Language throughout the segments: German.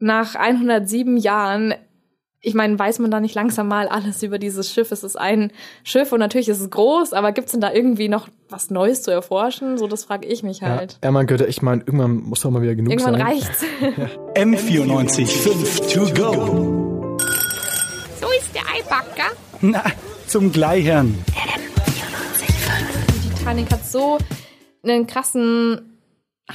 nach 107 Jahren ich meine, weiß man da nicht langsam mal alles über dieses Schiff? Es ist ein Schiff und natürlich ist es groß, aber gibt's denn da irgendwie noch was Neues zu erforschen? So, das frage ich mich halt. Ja, man könnte, ich meine, irgendwann muss doch mal wieder genug irgendwann sein. reicht's. M94 5 to go. So ist der Eibacker. Na, zum Gleichern. Die Titanic hat so einen krassen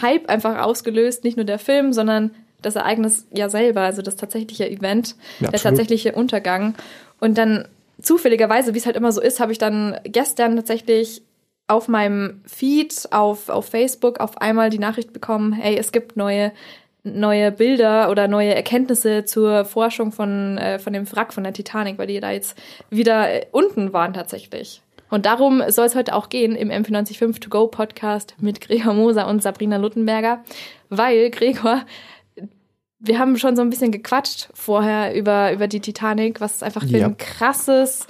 Hype einfach ausgelöst, nicht nur der Film, sondern das Ereignis ja selber, also das tatsächliche Event, Ja, der tatsächliche Untergang. Und dann zufälligerweise, wie es halt immer so ist, habe ich dann gestern tatsächlich auf meinem Feed auf, auf Facebook auf einmal die Nachricht bekommen, hey, es gibt neue neue Bilder oder neue Erkenntnisse zur Forschung von, äh, von dem Wrack von der Titanic, weil die da jetzt wieder äh, unten waren tatsächlich. Und darum soll es heute auch gehen im M495 To Go Podcast mit Gregor Moser und Sabrina Luttenberger, weil Gregor wir haben schon so ein bisschen gequatscht vorher über, über die Titanic, was es einfach für Ja. ein krasses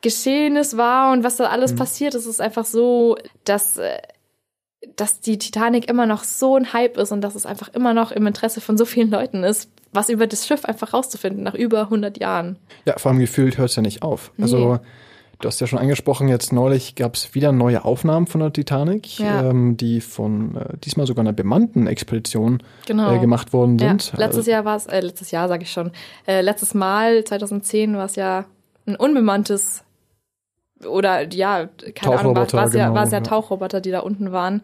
Geschehnis war und was da alles passiert. ist. Es ist einfach so, dass, äh, dass die Titanic immer noch so ein Hype ist und dass es einfach immer noch im Interesse von so vielen Leuten ist, was über das Schiff einfach rauszufinden nach über 100 Jahren. Ja, vor allem gefühlt hört es ja nicht auf. Also, du hast ja schon angesprochen, jetzt neulich gab es wieder neue Aufnahmen von der Titanic, Ja. ähm, die von äh, diesmal sogar einer bemannten Expedition Genau. äh, gemacht worden Ja, sind. letztes Also, Jahr war es, äh, letztes Jahr sage ich schon, äh, letztes Mal, 2010, war es ja ein unbemanntes oder ja, keine Ahnung, war es ja, genau, war's ja ja. Tauchroboter, die da unten waren.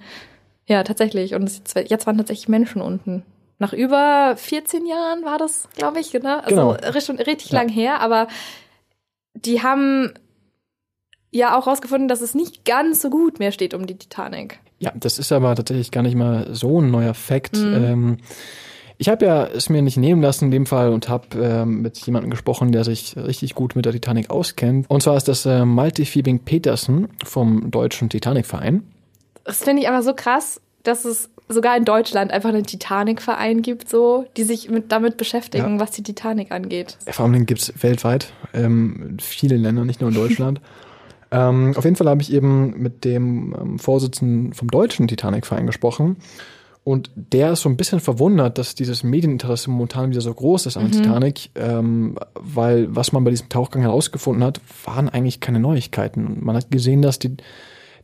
Ja, tatsächlich. Und es, jetzt waren tatsächlich Menschen unten. Nach über 14 Jahren war das, glaube ich, ne? Also Genau. schon richtig Ja. lang her, aber die haben ja auch rausgefunden, dass es nicht ganz so gut mehr steht um die Titanic. Ja, das ist aber tatsächlich gar nicht mal so ein neuer Fakt. Mhm. Ähm, ich habe ja es mir nicht nehmen lassen in dem Fall und habe ähm, mit jemandem gesprochen, der sich richtig gut mit der Titanic auskennt. Und zwar ist das äh, Malte Fiebing Petersen vom Deutschen Titanic-Verein. Das finde ich aber so krass, dass es sogar in Deutschland einfach einen Titanic-Verein gibt, so, die sich mit, damit beschäftigen, Ja. was die Titanic angeht. Vor allem gibt's weltweit, ähm, in vielen Ländern, nicht nur in Deutschland. ähm, auf jeden Fall habe ich eben mit dem ähm, Vorsitzenden vom Deutschen Titanic-Verein gesprochen. Und der ist so ein bisschen verwundert, dass dieses Medieninteresse momentan wieder so groß ist an der Titanic, ähm, weil was man bei diesem Tauchgang herausgefunden hat, waren eigentlich keine Neuigkeiten. Man hat gesehen, dass die,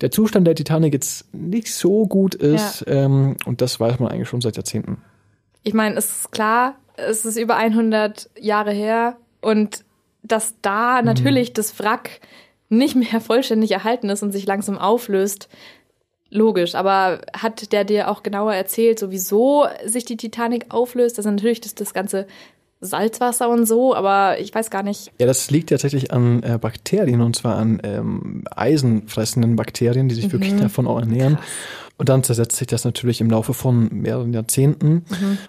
der Zustand der Titanic jetzt nicht so gut ist ähm, und das weiß man eigentlich schon seit Jahrzehnten. Ich meine, es ist klar, es ist über 100 Jahre her und dass da Mhm. natürlich das Wrack nicht mehr vollständig erhalten ist und sich langsam auflöst, logisch. Aber hat der dir auch genauer erzählt, so wieso sich die Titanic auflöst? Das ist natürlich das, das ganze Salzwasser und so, aber ich weiß gar nicht. Ja, das liegt tatsächlich an äh, Bakterien und zwar an ähm, eisenfressenden Bakterien, die sich wirklich davon auch ernähren. Und dann zersetzt sich das natürlich im Laufe von mehreren Jahrzehnten.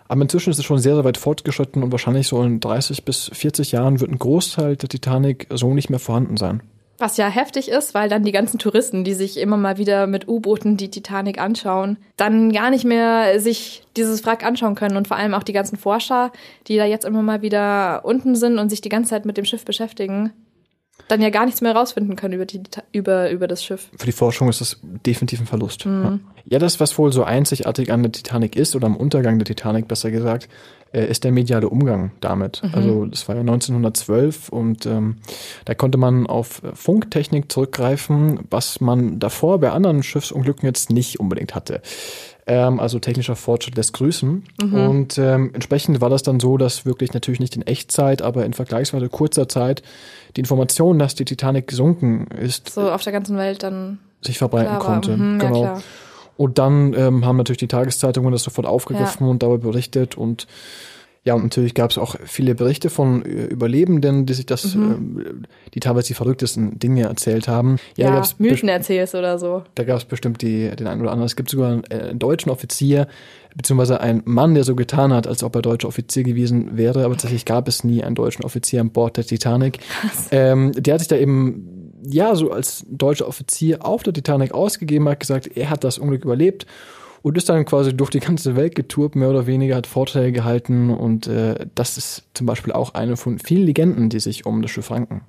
Aber inzwischen ist es schon sehr, sehr weit fortgeschritten und wahrscheinlich so in 30 bis 40 Jahren wird ein Großteil der Titanic so nicht mehr vorhanden sein. Was ja heftig ist, weil dann die ganzen Touristen, die sich immer mal wieder mit U-Booten die Titanic anschauen, dann gar nicht mehr sich dieses Wrack anschauen können und vor allem auch die ganzen Forscher, die da jetzt immer mal wieder unten sind und sich die ganze Zeit mit dem Schiff beschäftigen, dann ja gar nichts mehr rausfinden können über, die, über, über das Schiff. Für die Forschung ist das definitiv ein Verlust. Ja. Ja, das, was wohl so einzigartig an der Titanic ist, oder am Untergang der Titanic besser gesagt, äh, ist der mediale Umgang damit. Also das war ja 1912 und ähm, da konnte man auf äh, Funktechnik zurückgreifen, was man davor bei anderen Schiffsunglücken jetzt nicht unbedingt hatte. Ähm, also technischer Fortschritt lässt grüßen. Und ähm, entsprechend war das dann so, dass wirklich natürlich nicht in Echtzeit, aber in vergleichsweise kurzer Zeit die Information, dass die Titanic gesunken ist, So auf der ganzen Welt dann sich verbreiten konnte. Mhm, ja, genau. klar. Und dann ähm, haben natürlich die Tageszeitungen das sofort aufgegriffen und darüber berichtet und ja, und natürlich gab es auch viele Berichte von äh, Überlebenden, die sich das, ähm, die teilweise die verrücktesten Dinge erzählt haben. Mhm. Ja, da gab's Mythen erzählst oder so. da gab es bestimmt die, den einen oder anderen. Es gibt sogar einen, äh, einen deutschen Offizier, beziehungsweise einen Mann, der so getan hat, als ob er deutscher Offizier gewesen wäre, aber tatsächlich gab es nie einen deutschen Offizier an Bord der Titanic. Ähm, der hat sich da eben, ja, so als deutscher Offizier auf der Titanic ausgegeben, hat gesagt, er hat das Unglück überlebt und ist dann quasi durch die ganze Welt getourt, mehr oder weniger, hat Vorträge gehalten und äh, das ist zum Beispiel auch eine von vielen Legenden, die sich um das Schiff ranken.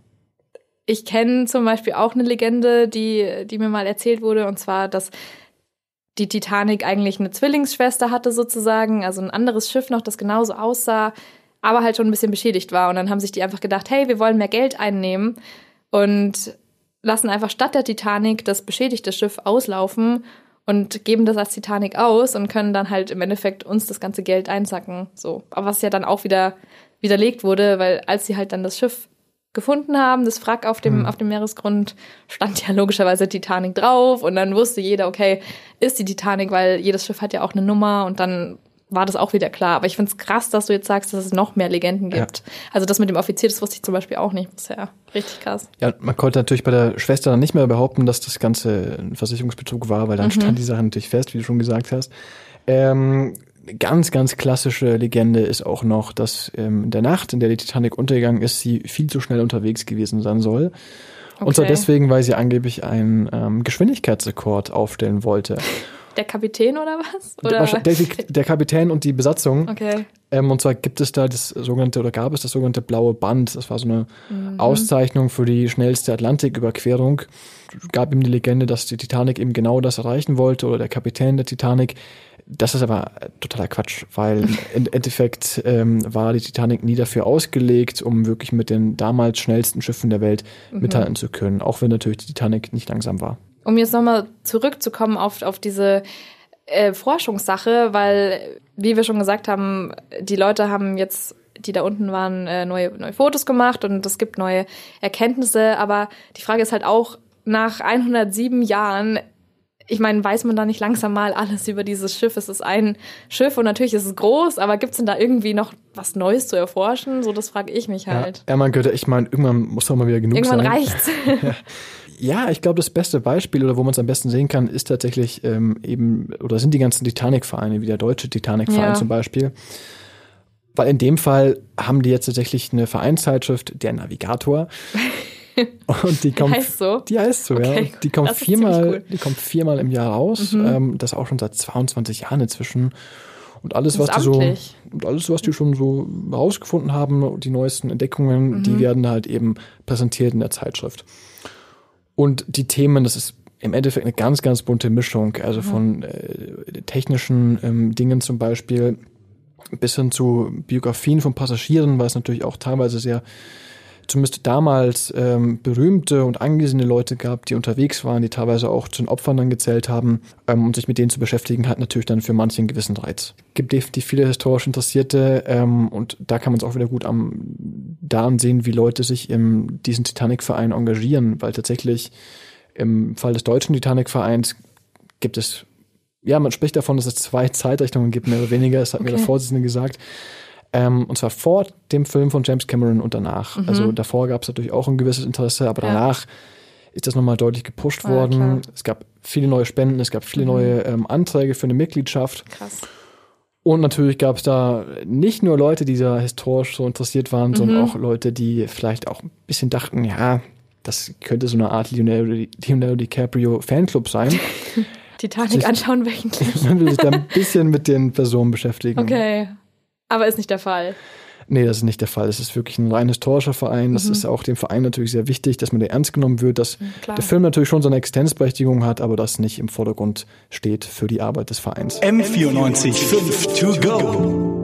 Ich kenne zum Beispiel auch eine Legende, die, die mir mal erzählt wurde, und zwar, dass die Titanic eigentlich eine Zwillingsschwester hatte sozusagen, also ein anderes Schiff noch, das genauso aussah, aber halt schon ein bisschen beschädigt war. Und dann haben sich die einfach gedacht, hey, wir wollen mehr Geld einnehmen und lassen einfach statt der Titanic das beschädigte Schiff auslaufen und geben das als Titanic aus und können dann halt im Endeffekt uns das ganze Geld einsacken. So. Aber was ja dann auch wieder widerlegt wurde, weil als sie halt dann das Schiff gefunden haben, das Wrack auf dem, mhm. auf dem Meeresgrund, stand ja logischerweise Titanic drauf und dann wusste jeder, okay, ist die Titanic, weil jedes Schiff hat ja auch eine Nummer und dann war das auch wieder klar. Aber ich finde es krass, dass du jetzt sagst, dass es noch mehr Legenden gibt. Ja. Also das mit dem Offizier, das wusste ich zum Beispiel auch nicht bisher. Richtig krass. Ja, man konnte natürlich bei der Schwester dann nicht mehr behaupten, dass das Ganze ein Versicherungsbetrug war, weil dann mhm. stand die Sache natürlich fest, wie du schon gesagt hast. Ähm, ganz, ganz klassische Legende ist auch noch, dass ähm, in der Nacht, in der die Titanic untergegangen ist, sie viel zu schnell unterwegs gewesen sein soll. Okay. Und zwar deswegen, weil sie angeblich einen ähm, Geschwindigkeitsrekord aufstellen wollte. Der Kapitän oder was? Oder? Der, der, Kapitän und die Besatzung. Okay. Ähm, und zwar gibt es da das sogenannte, oder gab es das sogenannte blaue Band. Das war so eine mhm. Auszeichnung für die schnellste Atlantiküberquerung. Gab ihm die Legende, dass die Titanic eben genau das erreichen wollte oder der Kapitän der Titanic. Das ist aber totaler Quatsch, weil im Endeffekt ähm, war die Titanic nie dafür ausgelegt, um wirklich mit den damals schnellsten Schiffen der Welt mhm. mithalten zu können, auch wenn natürlich die Titanic nicht langsam war um jetzt nochmal zurückzukommen auf, auf diese äh, Forschungssache, weil, wie wir schon gesagt haben, die Leute haben jetzt, die da unten waren, äh, neue, neue Fotos gemacht und es gibt neue Erkenntnisse, aber die Frage ist halt auch, nach 107 Jahren ich meine, weiß man da nicht langsam mal alles über dieses Schiff? Es ist ein Schiff und natürlich ist es groß, aber gibt es denn da irgendwie noch was Neues zu erforschen? So, das frage ich mich halt. Ja, ja man könnte, ich meine, irgendwann muss doch mal wieder genug irgendwann sein. Irgendwann reicht's. Ja, ich glaube, das beste Beispiel oder wo man es am besten sehen kann, ist tatsächlich ähm, eben, oder sind die ganzen Titanic-Vereine, wie der deutsche Titanic-Verein ja. zum Beispiel. Weil in dem Fall haben die jetzt tatsächlich eine Vereinszeitschrift, der Navigator. Und die kommt, die heißt so? Die heißt so, okay, ja. Die kommt viermal, cool. die kommt viermal im Jahr raus. Mhm. Ähm, das auch schon seit 22 Jahren inzwischen. Und alles, was die so, und alles, was die schon so herausgefunden haben, die neuesten Entdeckungen, mhm. die werden halt eben präsentiert in der Zeitschrift. Und die Themen, das ist im Endeffekt eine ganz, ganz bunte Mischung, also mhm. von äh, technischen ähm, Dingen zum Beispiel bis hin zu Biografien von Passagieren, weil es natürlich auch teilweise sehr, zumindest damals, ähm, berühmte und angesehene Leute gab, die unterwegs waren, die teilweise auch zu den Opfern dann gezählt haben. Ähm, und sich mit denen zu beschäftigen, hat natürlich dann für manche einen gewissen Reiz. Gibt definitiv viele historisch Interessierte ähm, und da kann man es auch wieder gut am daran sehen, wie Leute sich in diesen Titanic-Verein engagieren, weil tatsächlich im Fall des deutschen Titanic-Vereins gibt es, ja, man spricht davon, dass es zwei Zeitrichtungen gibt, mehr oder weniger, das hat okay. mir der Vorsitzende gesagt. Ähm, und zwar vor dem Film von James Cameron und danach. Mhm. Also davor gab es natürlich auch ein gewisses Interesse, aber danach ja. ist das nochmal deutlich gepusht ja, worden. Klar. Es gab viele neue Spenden, es gab viele mhm. neue ähm, Anträge für eine Mitgliedschaft. Krass. Und natürlich gab es da nicht nur Leute, die da historisch so interessiert waren, mhm. sondern auch Leute, die vielleicht auch ein bisschen dachten, ja, das könnte so eine Art Leonardo, Leonardo DiCaprio Fanclub sein. Titanic sich, anschauen wöchentlich. Man will sich da ein bisschen mit den Personen beschäftigen. Okay. Aber ist nicht der Fall. Nee, das ist nicht der Fall. Es ist wirklich ein rein historischer Verein. Das mhm. ist auch dem Verein natürlich sehr wichtig, dass man der ernst genommen wird, dass Klar. der Film natürlich schon seine Existenzberechtigung hat, aber das nicht im Vordergrund steht für die Arbeit des Vereins. M94 5 to go.